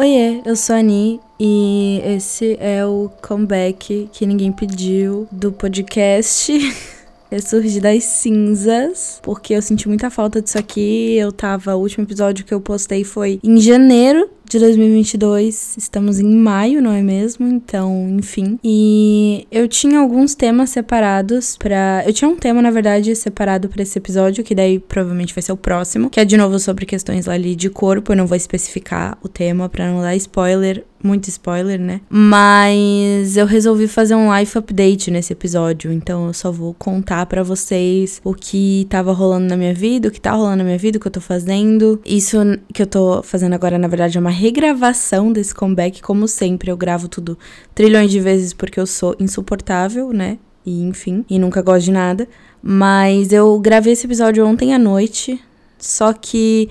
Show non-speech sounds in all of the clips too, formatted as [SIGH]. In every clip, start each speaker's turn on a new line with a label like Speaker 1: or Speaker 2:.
Speaker 1: Oiê, eu sou a Ani e esse é o comeback que ninguém pediu do podcast. [LAUGHS] Ressurgir das cinzas, porque eu senti muita falta disso aqui. Eu tava. O último episódio que eu postei foi em janeiro de 2022. Estamos em maio, não é mesmo? Então, enfim. E eu tinha alguns temas separados para, eu tinha um tema na verdade separado para esse episódio, que daí provavelmente vai ser o próximo, que é de novo sobre questões ali de corpo. Eu não vou especificar o tema para não dar spoiler muito spoiler, né? Mas eu resolvi fazer um life update nesse episódio, então eu só vou contar para vocês o que tava rolando na minha vida, o que tá rolando na minha vida, o que eu tô fazendo. Isso que eu tô fazendo agora, na verdade, é uma regravação desse comeback, como sempre, eu gravo tudo trilhões de vezes porque eu sou insuportável, né? E enfim, e nunca gosto de nada. Mas eu gravei esse episódio ontem à noite, só que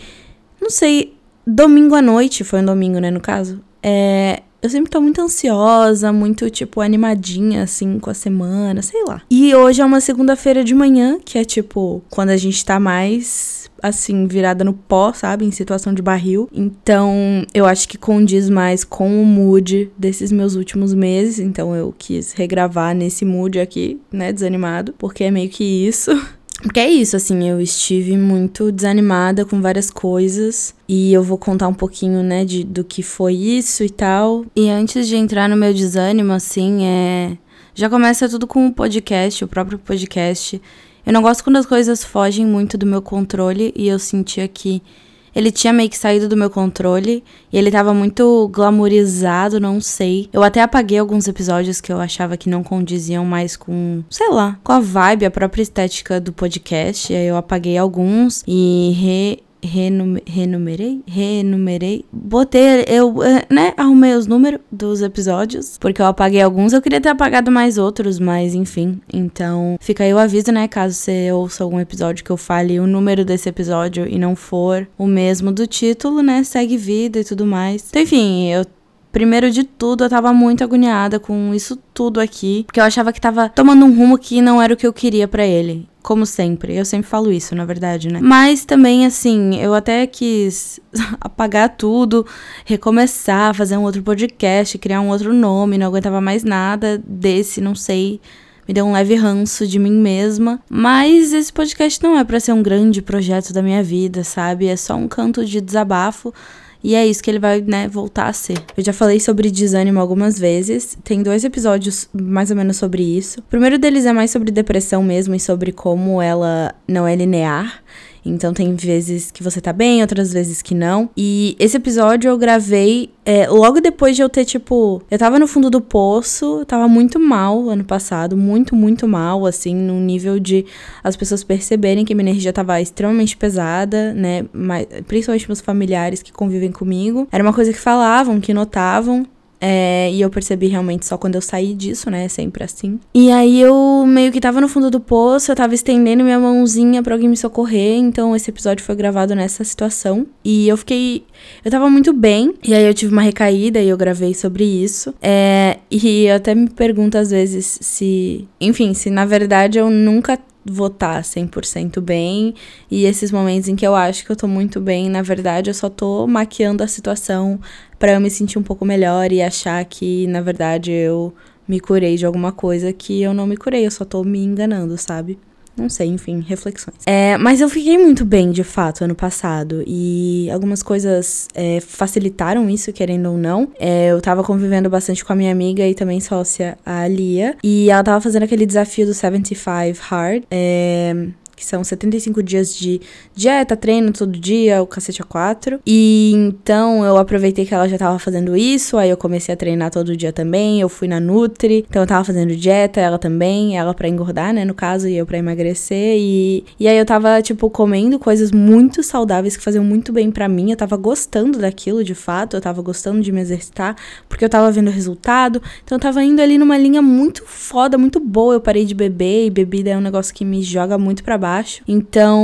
Speaker 1: não sei, domingo à noite, foi um domingo, né, no caso. É, eu sempre tô muito ansiosa, muito, tipo, animadinha, assim, com a semana, sei lá. E hoje é uma segunda-feira de manhã, que é, tipo, quando a gente tá mais, assim, virada no pó, sabe? Em situação de barril. Então, eu acho que condiz mais com o mood desses meus últimos meses. Então, eu quis regravar nesse mood aqui, né? Desanimado, porque é meio que isso. [LAUGHS] Porque é isso, assim, eu estive muito desanimada com várias coisas e eu vou contar um pouquinho, né, de, do que foi isso e tal. E antes de entrar no meu desânimo, assim, é. Já começa tudo com o podcast, o próprio podcast. Eu não gosto quando as coisas fogem muito do meu controle e eu sentia que ele tinha meio que saído do meu controle e ele tava muito glamourizado, não sei. Eu até apaguei alguns episódios que eu achava que não condiziam mais com, sei lá, com a vibe, a própria estética do podcast. E aí eu apaguei alguns e re renumerei, renumerei, renumerei, botei, eu, eh, né, arrumei os números dos episódios, porque eu apaguei alguns, eu queria ter apagado mais outros, mas enfim, então fica aí o aviso, né, caso você ouça algum episódio que eu fale o número desse episódio e não for o mesmo do título, né, segue vida e tudo mais. Então, enfim, eu Primeiro de tudo, eu tava muito agoniada com isso tudo aqui, porque eu achava que tava tomando um rumo que não era o que eu queria para ele. Como sempre, eu sempre falo isso, na verdade, né? Mas também, assim, eu até quis [LAUGHS] apagar tudo, recomeçar, fazer um outro podcast, criar um outro nome, não aguentava mais nada desse, não sei me deu um leve ranço de mim mesma. Mas esse podcast não é para ser um grande projeto da minha vida, sabe? É só um canto de desabafo e é isso que ele vai, né, voltar a ser. Eu já falei sobre desânimo algumas vezes. Tem dois episódios mais ou menos sobre isso. O primeiro deles é mais sobre depressão mesmo e sobre como ela não é linear. Então tem vezes que você tá bem, outras vezes que não. E esse episódio eu gravei é, logo depois de eu ter, tipo. Eu tava no fundo do poço, tava muito mal ano passado, muito, muito mal, assim, num nível de as pessoas perceberem que minha energia tava extremamente pesada, né? Mas, principalmente meus familiares que convivem comigo. Era uma coisa que falavam, que notavam. É, e eu percebi realmente só quando eu saí disso, né? Sempre assim. E aí eu meio que tava no fundo do poço, eu tava estendendo minha mãozinha pra alguém me socorrer. Então esse episódio foi gravado nessa situação. E eu fiquei. Eu tava muito bem. E aí eu tive uma recaída e eu gravei sobre isso. É, e eu até me pergunto às vezes se. Enfim, se na verdade eu nunca votar 100% bem. E esses momentos em que eu acho que eu tô muito bem, na verdade, eu só tô maquiando a situação para eu me sentir um pouco melhor e achar que, na verdade, eu me curei de alguma coisa que eu não me curei, eu só tô me enganando, sabe? Não sei, enfim, reflexões. É, mas eu fiquei muito bem, de fato, ano passado. E algumas coisas é, facilitaram isso, querendo ou não. É, eu tava convivendo bastante com a minha amiga e também sócia, a Lia. E ela tava fazendo aquele desafio do 75 Hard. É, que são 75 dias de dieta, treino todo dia, o cacete a quatro. E então eu aproveitei que ela já tava fazendo isso, aí eu comecei a treinar todo dia também. Eu fui na Nutri, então eu tava fazendo dieta, ela também, ela para engordar, né, no caso, e eu para emagrecer. E, e aí eu tava, tipo, comendo coisas muito saudáveis que faziam muito bem para mim. Eu tava gostando daquilo de fato, eu tava gostando de me exercitar, porque eu tava vendo resultado. Então eu tava indo ali numa linha muito foda, muito boa. Eu parei de beber e bebida é um negócio que me joga muito para baixo baixo. Então,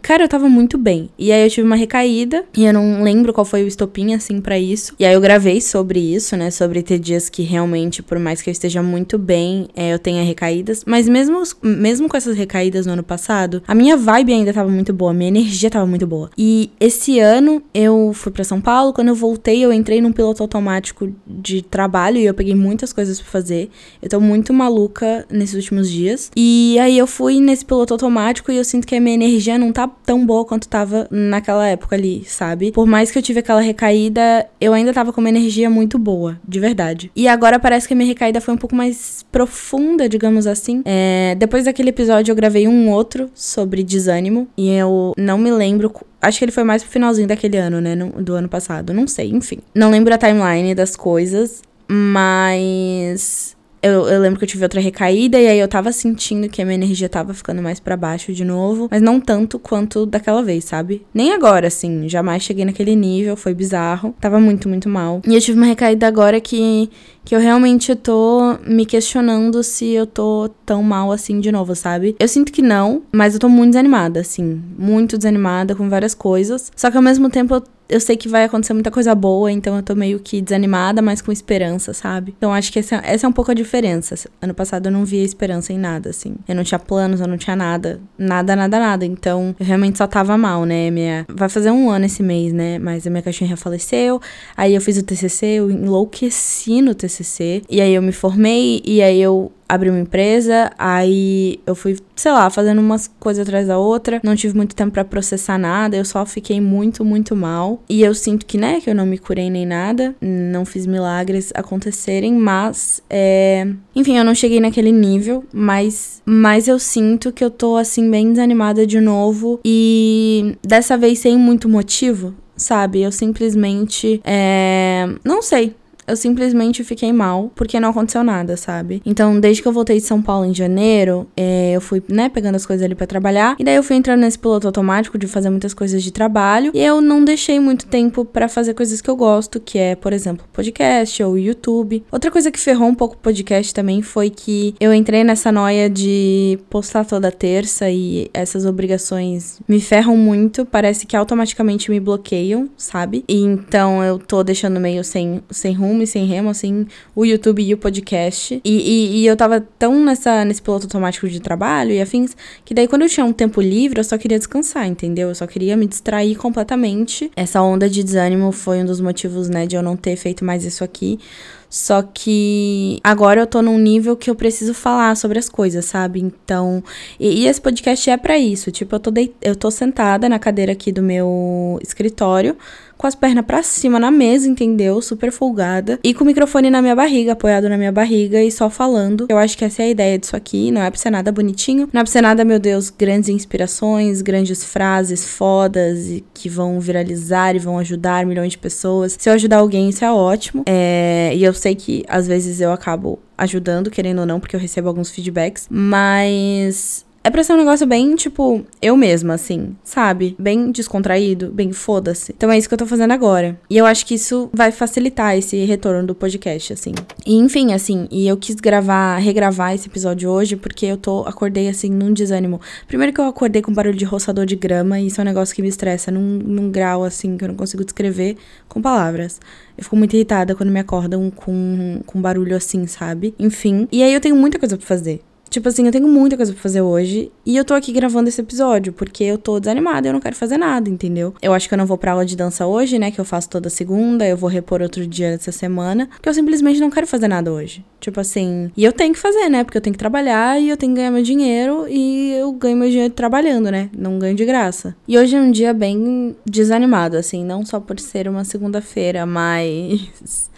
Speaker 1: cara, eu tava muito bem. E aí eu tive uma recaída, e eu não lembro qual foi o estopim, assim, para isso. E aí eu gravei sobre isso, né? Sobre ter dias que realmente, por mais que eu esteja muito bem, é, eu tenha recaídas. Mas mesmo, mesmo com essas recaídas no ano passado, a minha vibe ainda tava muito boa, minha energia tava muito boa. E esse ano eu fui para São Paulo, quando eu voltei, eu entrei num piloto automático de trabalho e eu peguei muitas coisas para fazer. Eu tô muito maluca nesses últimos dias. E aí eu fui nesse piloto automático e eu sinto que a minha energia não tá tão boa quanto tava naquela época ali, sabe? Por mais que eu tive aquela recaída, eu ainda tava com uma energia muito boa, de verdade. E agora parece que a minha recaída foi um pouco mais profunda, digamos assim. É, depois daquele episódio eu gravei um outro sobre desânimo e eu não me lembro Acho que ele foi mais pro finalzinho daquele ano, né? Do ano passado. Não sei, enfim. Não lembro a timeline das coisas, mas eu, eu, lembro que eu tive outra recaída e aí eu tava sentindo que a minha energia tava ficando mais para baixo de novo, mas não tanto quanto daquela vez, sabe? Nem agora, assim, jamais cheguei naquele nível, foi bizarro, tava muito, muito mal. E eu tive uma recaída agora que, que eu realmente tô me questionando se eu tô tão mal assim de novo, sabe? Eu sinto que não, mas eu tô muito desanimada, assim, muito desanimada com várias coisas. Só que ao mesmo tempo eu eu sei que vai acontecer muita coisa boa, então eu tô meio que desanimada, mas com esperança, sabe? Então acho que essa, essa é um pouco a diferença. Ano passado eu não via esperança em nada, assim. Eu não tinha planos, eu não tinha nada. Nada, nada, nada. Então eu realmente só tava mal, né? Minha... Vai fazer um ano esse mês, né? Mas a minha cachorrinha faleceu. Aí eu fiz o TCC, eu enlouqueci no TCC. E aí eu me formei, e aí eu abri uma empresa, aí eu fui, sei lá, fazendo umas coisas atrás da outra, não tive muito tempo para processar nada, eu só fiquei muito, muito mal. E eu sinto que, né, que eu não me curei nem nada, não fiz milagres acontecerem, mas, é... enfim, eu não cheguei naquele nível, mas, mas eu sinto que eu tô, assim, bem desanimada de novo e dessa vez sem muito motivo, sabe? Eu simplesmente, é... não sei, eu simplesmente fiquei mal porque não aconteceu nada, sabe? Então, desde que eu voltei de São Paulo em janeiro, é, eu fui, né, pegando as coisas ali para trabalhar. E daí eu fui entrando nesse piloto automático de fazer muitas coisas de trabalho. E eu não deixei muito tempo para fazer coisas que eu gosto, que é, por exemplo, podcast ou YouTube. Outra coisa que ferrou um pouco o podcast também foi que eu entrei nessa noia de postar toda terça e essas obrigações me ferram muito. Parece que automaticamente me bloqueiam, sabe? E então eu tô deixando meio sem, sem rumo rumo e sem remo, assim, o YouTube e o podcast. E, e, e, eu tava tão nessa, nesse piloto automático de trabalho e afins, que daí quando eu tinha um tempo livre, eu só queria descansar, entendeu? Eu só queria me distrair completamente. Essa onda de desânimo foi um dos motivos, né, de eu não ter feito mais isso aqui. Só que agora eu tô num nível que eu preciso falar sobre as coisas, sabe? Então, e, e esse podcast é para isso. Tipo, eu tô, deit eu tô sentada na cadeira aqui do meu escritório, com as pernas para cima na mesa, entendeu? Super folgada. E com o microfone na minha barriga, apoiado na minha barriga e só falando. Eu acho que essa é a ideia disso aqui. Não é pra ser nada bonitinho. Não é pra ser nada, meu Deus, grandes inspirações, grandes frases fodas e que vão viralizar e vão ajudar milhões de pessoas. Se eu ajudar alguém, isso é ótimo. É, e eu sei que às vezes eu acabo ajudando, querendo ou não, porque eu recebo alguns feedbacks. Mas é pra ser um negócio bem, tipo, eu mesma, assim, sabe? Bem descontraído, bem foda-se. Então é isso que eu tô fazendo agora. E eu acho que isso vai facilitar esse retorno do podcast, assim. E enfim, assim, e eu quis gravar, regravar esse episódio hoje porque eu tô, acordei, assim, num desânimo. Primeiro que eu acordei com barulho de roçador de grama e isso é um negócio que me estressa num, num grau, assim, que eu não consigo descrever com palavras. Eu fico muito irritada quando me acordam com, com barulho assim, sabe? Enfim. E aí eu tenho muita coisa pra fazer. Tipo assim, eu tenho muita coisa pra fazer hoje e eu tô aqui gravando esse episódio porque eu tô desanimada eu não quero fazer nada, entendeu? Eu acho que eu não vou pra aula de dança hoje, né? Que eu faço toda segunda, eu vou repor outro dia dessa semana, porque eu simplesmente não quero fazer nada hoje. Tipo assim, e eu tenho que fazer, né? Porque eu tenho que trabalhar e eu tenho que ganhar meu dinheiro e eu ganho meu dinheiro trabalhando, né? Não ganho de graça. E hoje é um dia bem desanimado, assim, não só por ser uma segunda-feira, mas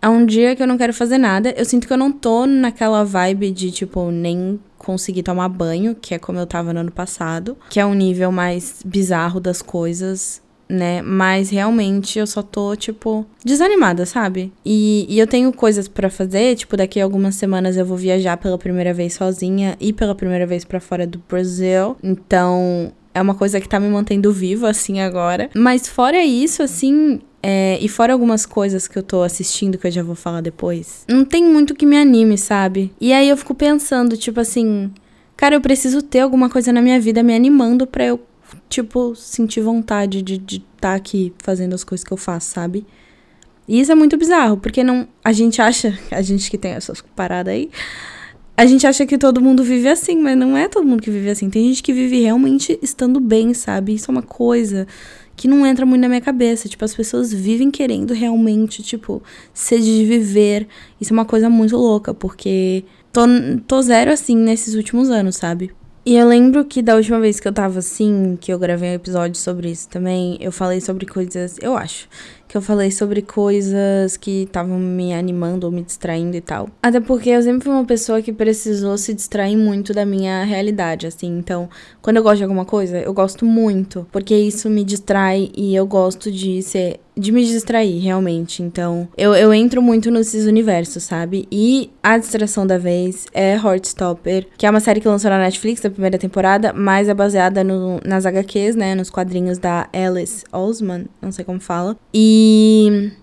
Speaker 1: é um dia que eu não quero fazer nada. Eu sinto que eu não tô naquela vibe de, tipo, nem conseguir tomar banho, que é como eu tava no ano passado, que é um nível mais bizarro das coisas, né? Mas realmente eu só tô, tipo, desanimada, sabe? E, e eu tenho coisas para fazer, tipo, daqui a algumas semanas eu vou viajar pela primeira vez sozinha e pela primeira vez para fora do Brasil. Então, é uma coisa que tá me mantendo viva, assim, agora. Mas fora isso, assim, é, e fora algumas coisas que eu tô assistindo, que eu já vou falar depois, não tem muito que me anime, sabe? E aí eu fico pensando, tipo assim, cara, eu preciso ter alguma coisa na minha vida me animando pra eu, tipo, sentir vontade de estar tá aqui fazendo as coisas que eu faço, sabe? E isso é muito bizarro, porque não. A gente acha, [LAUGHS] a gente que tem essas paradas aí, a gente acha que todo mundo vive assim, mas não é todo mundo que vive assim. Tem gente que vive realmente estando bem, sabe? Isso é uma coisa que não entra muito na minha cabeça. Tipo, as pessoas vivem querendo realmente, tipo, sede de viver. Isso é uma coisa muito louca, porque tô, tô zero assim nesses últimos anos, sabe? E eu lembro que da última vez que eu tava assim, que eu gravei um episódio sobre isso também, eu falei sobre coisas, eu acho, que eu falei sobre coisas que estavam me animando ou me distraindo e tal. Até porque eu sempre fui uma pessoa que precisou se distrair muito da minha realidade, assim. Então, quando eu gosto de alguma coisa, eu gosto muito, porque isso me distrai e eu gosto de ser de me distrair, realmente. Então, eu, eu entro muito nesses universos, sabe? E a distração da vez é Heartstopper, que é uma série que lançou na Netflix da primeira temporada, mas é baseada no, nas HQs, né? Nos quadrinhos da Alice Osman, não sei como fala. E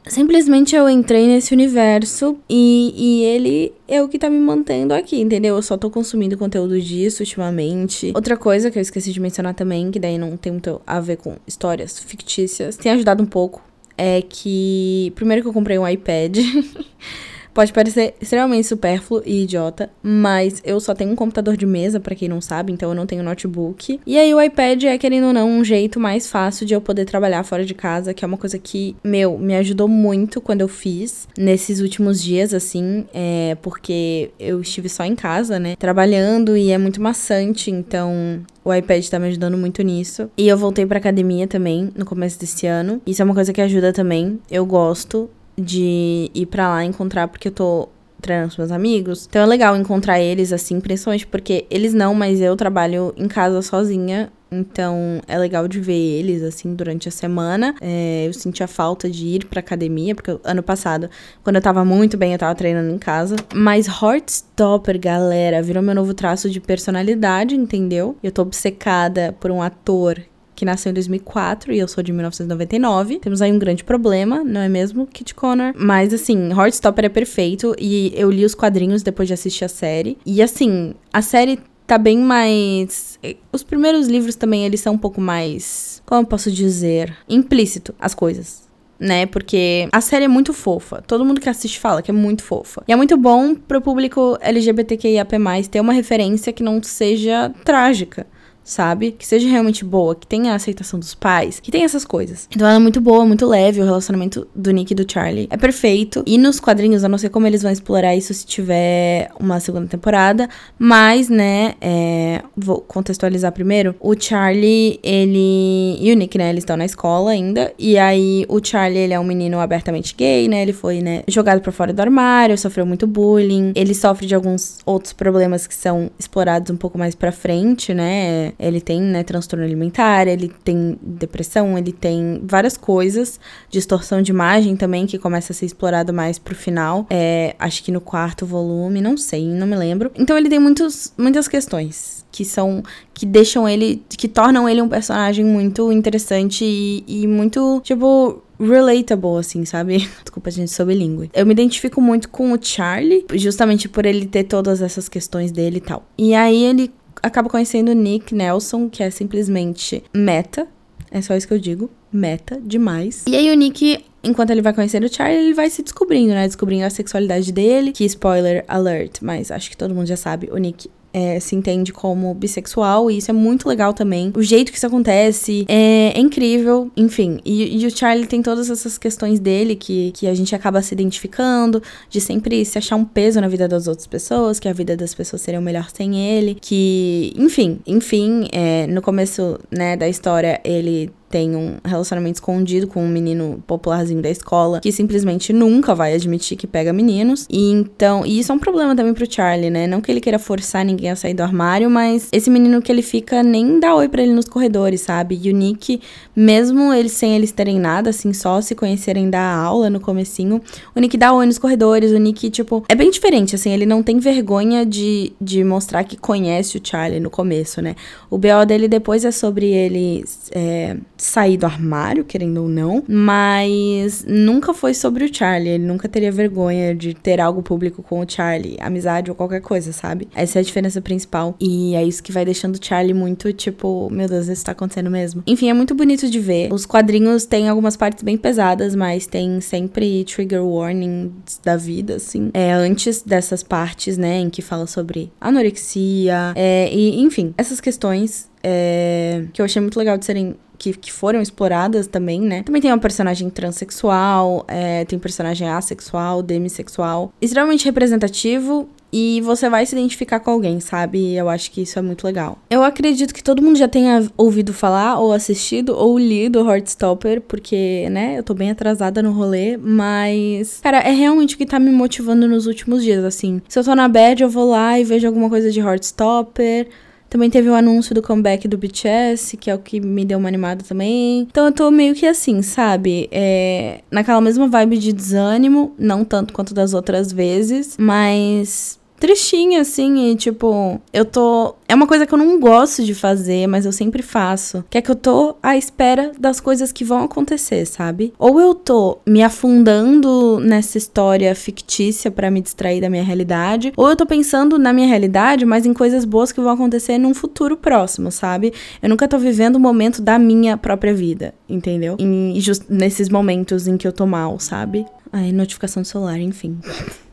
Speaker 1: simplesmente eu entrei nesse universo e, e ele é o que tá me mantendo aqui, entendeu? Eu só tô consumindo conteúdo disso ultimamente. Outra coisa que eu esqueci de mencionar também, que daí não tem muito a ver com histórias fictícias, tem ajudado um pouco é que. Primeiro que eu comprei um iPad. [LAUGHS] Pode parecer extremamente supérfluo e idiota, mas eu só tenho um computador de mesa, para quem não sabe, então eu não tenho notebook. E aí o iPad é, querendo ou não, um jeito mais fácil de eu poder trabalhar fora de casa, que é uma coisa que, meu, me ajudou muito quando eu fiz nesses últimos dias, assim, é, porque eu estive só em casa, né, trabalhando e é muito maçante, então o iPad tá me ajudando muito nisso. E eu voltei pra academia também no começo desse ano. Isso é uma coisa que ajuda também. Eu gosto de ir para lá encontrar, porque eu tô treinando com meus amigos. Então é legal encontrar eles assim, principalmente porque eles não, mas eu trabalho em casa sozinha. Então é legal de ver eles assim durante a semana. É, eu senti a falta de ir pra academia, porque ano passado, quando eu tava muito bem, eu tava treinando em casa. Mas Heartstopper, galera, virou meu novo traço de personalidade, entendeu? Eu tô obcecada por um ator que nasceu em 2004 e eu sou de 1999. Temos aí um grande problema, não é mesmo, Kit Connor? Mas assim, Heartstopper é perfeito e eu li os quadrinhos depois de assistir a série. E assim, a série tá bem mais. Os primeiros livros também, eles são um pouco mais. Como eu posso dizer? Implícito as coisas né? Porque a série é muito fofa. Todo mundo que assiste fala que é muito fofa. E é muito bom pro público LGBTQIAP+, ter uma referência que não seja trágica sabe? Que seja realmente boa, que tenha a aceitação dos pais, que tenha essas coisas. Então ela é muito boa, muito leve, o relacionamento do Nick e do Charlie é perfeito. E nos quadrinhos, eu não sei como eles vão explorar isso se tiver uma segunda temporada, mas, né, é, vou contextualizar primeiro. O Charlie, ele e o Nick, né, eles estão na escola ainda, e aí o Charlie, ele é um menino abertamente gay, né? Ele foi, né, jogado para fora do armário, sofreu muito bullying. Ele sofre de alguns outros problemas que são explorados um pouco mais para frente, né? Ele tem, né, transtorno alimentar, ele tem depressão, ele tem várias coisas, distorção de imagem também, que começa a ser explorado mais pro final. É, acho que no quarto volume, não sei, não me lembro. Então ele tem muitos, muitas questões que são que deixam ele que tornam ele um personagem muito interessante e, e muito tipo relatable, assim, sabe? [LAUGHS] Desculpa, gente, sou bilíngue. Eu me identifico muito com o Charlie, justamente por ele ter todas essas questões dele e tal. E aí ele acaba conhecendo o Nick Nelson, que é simplesmente meta. É só isso que eu digo. Meta demais. E aí o Nick enquanto ele vai conhecendo o Charlie, ele vai se descobrindo, né? Descobrindo a sexualidade dele. Que spoiler alert, mas acho que todo mundo já sabe. O Nick é, se entende como bissexual, e isso é muito legal também. O jeito que isso acontece é, é incrível, enfim. E, e, o Charlie tem todas essas questões dele que, que a gente acaba se identificando, de sempre se achar um peso na vida das outras pessoas, que a vida das pessoas seria melhor sem ele, que, enfim, enfim, é, no começo, né, da história, ele tem um relacionamento escondido com um menino popularzinho da escola que simplesmente nunca vai admitir que pega meninos. E então, e isso é um problema também pro Charlie, né? Não que ele queira forçar ninguém a sair do armário, mas esse menino que ele fica nem dá oi para ele nos corredores, sabe? E o Nick, mesmo eles sem eles terem nada, assim, só se conhecerem da aula no comecinho, o Nick dá oi nos corredores, o Nick, tipo, é bem diferente, assim, ele não tem vergonha de, de mostrar que conhece o Charlie no começo, né? O BO dele depois é sobre ele é, sair do armário, querendo ou não, mas nunca foi sobre o Charlie. Ele nunca teria vergonha de ter algo público com o Charlie, amizade ou qualquer coisa, sabe? Essa é a diferença principal. E é isso que vai deixando o Charlie muito tipo, meu Deus, isso tá acontecendo mesmo. Enfim, é muito bonito de ver. Os quadrinhos têm algumas partes bem pesadas, mas tem sempre trigger warnings da vida, assim. É antes dessas partes, né, em que fala sobre anorexia, é, e enfim, essas questões é, que eu achei muito legal de serem que, que, foram exploradas também, né? Também tem uma personagem transexual, é, tem personagem assexual, demissexual. Extremamente representativo e você vai se identificar com alguém, sabe? Eu acho que isso é muito legal. Eu acredito que todo mundo já tenha ouvido falar, ou assistido, ou lido Heartstopper, porque, né, eu tô bem atrasada no rolê, mas. Cara, é realmente o que tá me motivando nos últimos dias, assim. Se eu tô na bad, eu vou lá e vejo alguma coisa de Heartstopper. Também teve o anúncio do comeback do BTS, que é o que me deu uma animada também. Então eu tô meio que assim, sabe? É, naquela mesma vibe de desânimo, não tanto quanto das outras vezes, mas tristinha, assim, e tipo, eu tô. É uma coisa que eu não gosto de fazer, mas eu sempre faço. Que é que eu tô à espera das coisas que vão acontecer, sabe? Ou eu tô me afundando nessa história fictícia para me distrair da minha realidade, ou eu tô pensando na minha realidade, mas em coisas boas que vão acontecer num futuro próximo, sabe? Eu nunca tô vivendo o momento da minha própria vida, entendeu? E just nesses momentos em que eu tô mal, sabe? Ai, notificação do celular, enfim.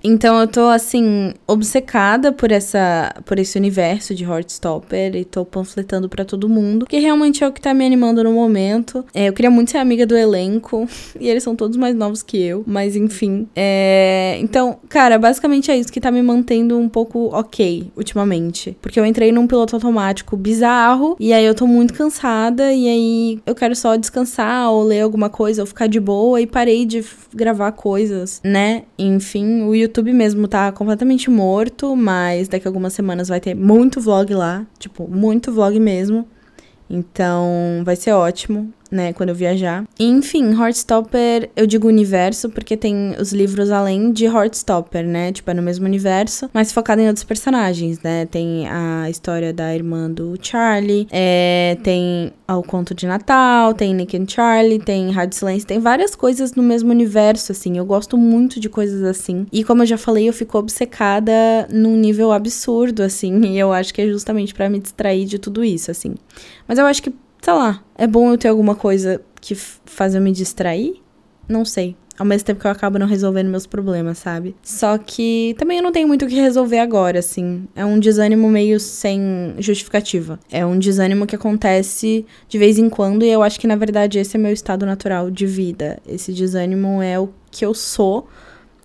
Speaker 1: Então eu tô assim obcecada por essa por esse universo de Heartstopper e tô panfletando para todo mundo, que realmente é o que tá me animando no momento. É, eu queria muito ser amiga do elenco [LAUGHS] e eles são todos mais novos que eu, mas enfim. É, então, cara, basicamente é isso que tá me mantendo um pouco ok ultimamente, porque eu entrei num piloto automático bizarro e aí eu tô muito cansada e aí eu quero só descansar ou ler alguma coisa ou ficar de boa e parei de gravar coisas, né? Enfim, o YouTube mesmo tá completamente morto, mas daqui a algumas semanas vai ter muito vlog lá, tipo, muito vlog mesmo. Então, vai ser ótimo né, quando eu viajar. Enfim, Heartstopper, eu digo universo porque tem os livros além de Heartstopper, né, tipo, é no mesmo universo, mas focado em outros personagens, né, tem a história da irmã do Charlie, é, tem o conto de Natal, tem Nick and Charlie, tem Rádio Silêncio, tem várias coisas no mesmo universo, assim, eu gosto muito de coisas assim, e como eu já falei, eu fico obcecada num nível absurdo, assim, [LAUGHS] e eu acho que é justamente para me distrair de tudo isso, assim. Mas eu acho que sei lá, é bom eu ter alguma coisa que faz eu me distrair? Não sei. Ao mesmo tempo que eu acabo não resolvendo meus problemas, sabe? Só que também eu não tenho muito o que resolver agora, assim. É um desânimo meio sem justificativa. É um desânimo que acontece de vez em quando e eu acho que na verdade esse é meu estado natural de vida. Esse desânimo é o que eu sou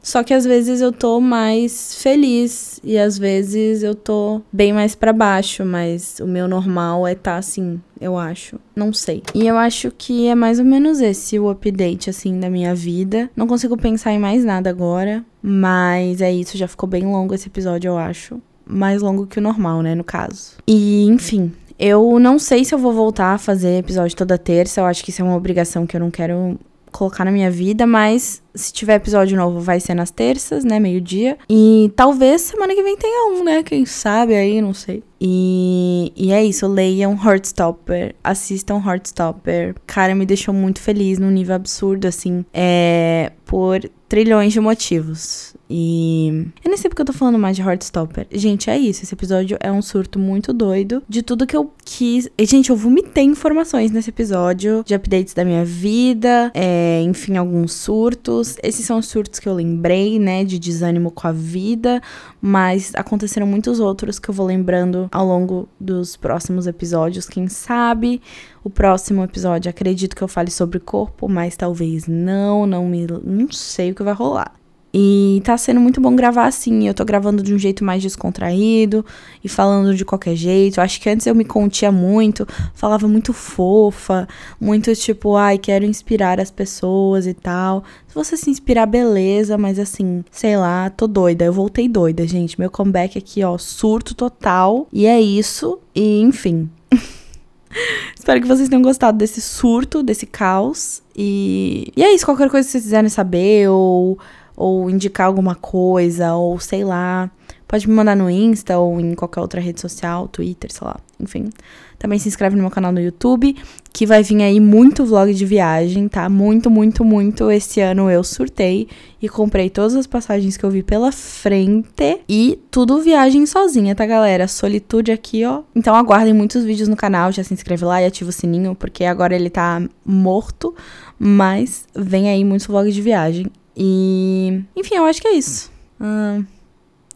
Speaker 1: só que às vezes eu tô mais feliz e às vezes eu tô bem mais para baixo, mas o meu normal é tá assim, eu acho. Não sei. E eu acho que é mais ou menos esse o update assim da minha vida. Não consigo pensar em mais nada agora, mas é isso, já ficou bem longo esse episódio, eu acho. Mais longo que o normal, né, no caso. E, enfim, eu não sei se eu vou voltar a fazer episódio toda terça. Eu acho que isso é uma obrigação que eu não quero colocar na minha vida, mas se tiver episódio novo vai ser nas terças, né, meio-dia. E talvez semana que vem tenha um, né, quem sabe aí, não sei. E, e é isso, leiam Heartstopper, assistam Heartstopper. Cara, me deixou muito feliz num nível absurdo, assim, é, por trilhões de motivos. E eu nem sei porque eu tô falando mais de Heartstopper. Gente, é isso. Esse episódio é um surto muito doido de tudo que eu quis. E, gente, eu vomitei informações nesse episódio de updates da minha vida, é, enfim, alguns surtos. Esses são os surtos que eu lembrei, né, de desânimo com a vida, mas aconteceram muitos outros que eu vou lembrando ao longo dos próximos episódios, quem sabe. O próximo episódio acredito que eu fale sobre corpo, mas talvez não, não me não sei o que vai rolar. E tá sendo muito bom gravar assim. Eu tô gravando de um jeito mais descontraído e falando de qualquer jeito. Acho que antes eu me contia muito, falava muito fofa, muito tipo, ai, quero inspirar as pessoas e tal. Se você se inspirar, beleza, mas assim, sei lá, tô doida. Eu voltei doida, gente. Meu comeback aqui, ó, surto total. E é isso. E enfim. [LAUGHS] Espero que vocês tenham gostado desse surto, desse caos. E, e é isso. Qualquer coisa que vocês quiserem saber ou ou indicar alguma coisa, ou sei lá, Pode me mandar no Insta ou em qualquer outra rede social, Twitter, sei lá, enfim. Também se inscreve no meu canal no YouTube, que vai vir aí muito vlog de viagem, tá? Muito, muito, muito. Esse ano eu surtei e comprei todas as passagens que eu vi pela frente. E tudo viagem sozinha, tá, galera? Solitude aqui, ó. Então aguardem muitos vídeos no canal, já se inscreve lá e ativa o sininho, porque agora ele tá morto. Mas vem aí muitos vlogs de viagem. E. Enfim, eu acho que é isso. Hum,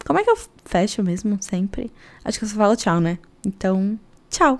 Speaker 1: como é que eu fecho mesmo? Sempre? Acho que eu só falo tchau, né? Então, tchau!